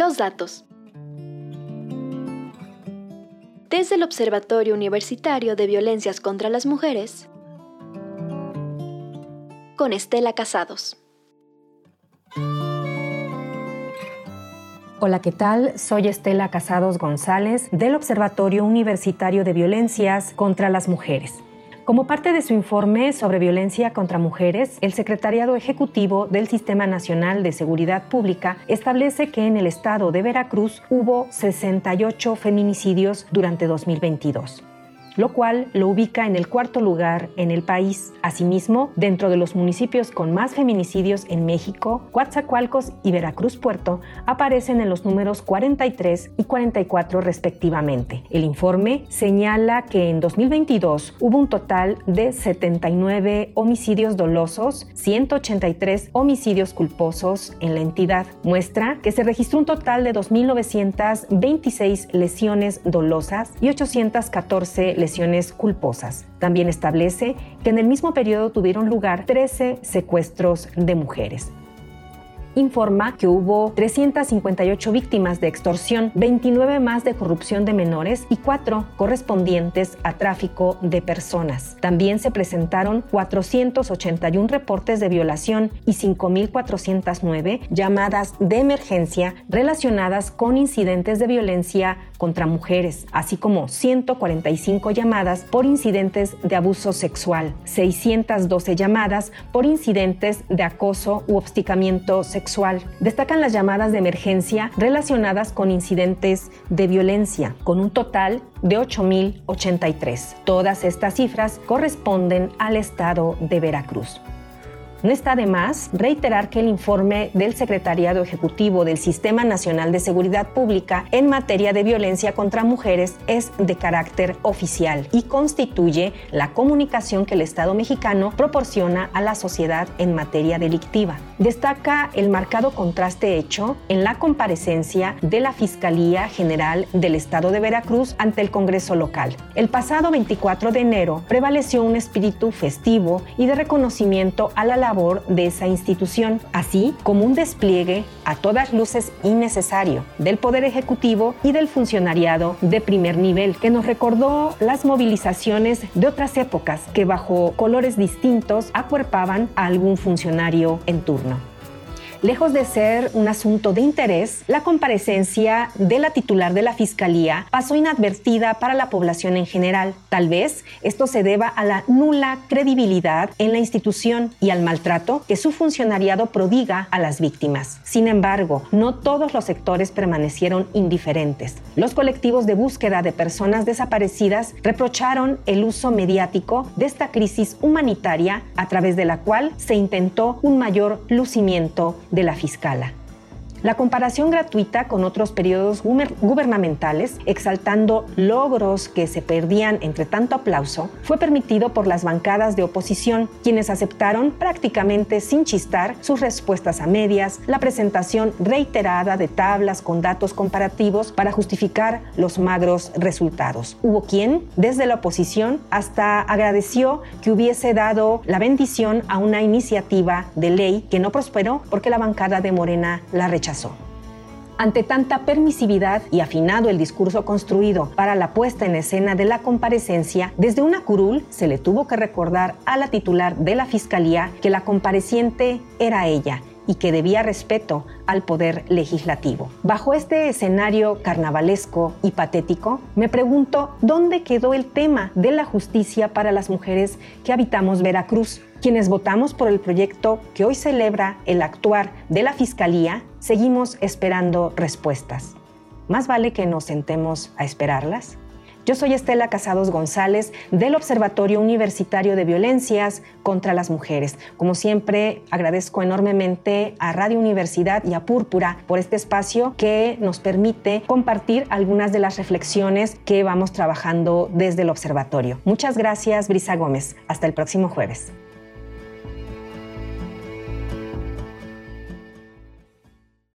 Los datos. Desde el Observatorio Universitario de Violencias contra las Mujeres, con Estela Casados. Hola, ¿qué tal? Soy Estela Casados González del Observatorio Universitario de Violencias contra las Mujeres. Como parte de su informe sobre violencia contra mujeres, el Secretariado Ejecutivo del Sistema Nacional de Seguridad Pública establece que en el estado de Veracruz hubo 68 feminicidios durante 2022 lo cual lo ubica en el cuarto lugar en el país. Asimismo, dentro de los municipios con más feminicidios en México, Coatzacoalcos y Veracruz Puerto aparecen en los números 43 y 44 respectivamente. El informe señala que en 2022 hubo un total de 79 homicidios dolosos, 183 homicidios culposos en la entidad. Muestra que se registró un total de 2.926 lesiones dolosas y 814 lesiones culposas. También establece que en el mismo periodo tuvieron lugar 13 secuestros de mujeres informa que hubo 358 víctimas de extorsión, 29 más de corrupción de menores y 4 correspondientes a tráfico de personas. También se presentaron 481 reportes de violación y 5.409 llamadas de emergencia relacionadas con incidentes de violencia contra mujeres, así como 145 llamadas por incidentes de abuso sexual, 612 llamadas por incidentes de acoso u obsticamiento sexual Destacan las llamadas de emergencia relacionadas con incidentes de violencia, con un total de 8.083. Todas estas cifras corresponden al estado de Veracruz. No está de más reiterar que el informe del Secretariado Ejecutivo del Sistema Nacional de Seguridad Pública en materia de violencia contra mujeres es de carácter oficial y constituye la comunicación que el Estado mexicano proporciona a la sociedad en materia delictiva. Destaca el marcado contraste hecho en la comparecencia de la Fiscalía General del Estado de Veracruz ante el Congreso local. El pasado 24 de enero prevaleció un espíritu festivo y de reconocimiento a la de esa institución, así como un despliegue a todas luces innecesario del Poder Ejecutivo y del funcionariado de primer nivel, que nos recordó las movilizaciones de otras épocas que bajo colores distintos acuerpaban a algún funcionario en turno. Lejos de ser un asunto de interés, la comparecencia de la titular de la Fiscalía pasó inadvertida para la población en general. Tal vez esto se deba a la nula credibilidad en la institución y al maltrato que su funcionariado prodiga a las víctimas. Sin embargo, no todos los sectores permanecieron indiferentes. Los colectivos de búsqueda de personas desaparecidas reprocharon el uso mediático de esta crisis humanitaria a través de la cual se intentó un mayor lucimiento de la fiscala la comparación gratuita con otros periodos gubernamentales, exaltando logros que se perdían entre tanto aplauso, fue permitido por las bancadas de oposición, quienes aceptaron prácticamente sin chistar sus respuestas a medias, la presentación reiterada de tablas con datos comparativos para justificar los magros resultados. Hubo quien, desde la oposición, hasta agradeció que hubiese dado la bendición a una iniciativa de ley que no prosperó porque la bancada de Morena la rechazó. Ante tanta permisividad y afinado el discurso construido para la puesta en escena de la comparecencia, desde una curul se le tuvo que recordar a la titular de la Fiscalía que la compareciente era ella y que debía respeto al poder legislativo. Bajo este escenario carnavalesco y patético, me pregunto dónde quedó el tema de la justicia para las mujeres que habitamos Veracruz. Quienes votamos por el proyecto que hoy celebra el actuar de la Fiscalía, seguimos esperando respuestas. ¿Más vale que nos sentemos a esperarlas? Yo soy Estela Casados González del Observatorio Universitario de Violencias contra las Mujeres. Como siempre, agradezco enormemente a Radio Universidad y a Púrpura por este espacio que nos permite compartir algunas de las reflexiones que vamos trabajando desde el observatorio. Muchas gracias, Brisa Gómez. Hasta el próximo jueves.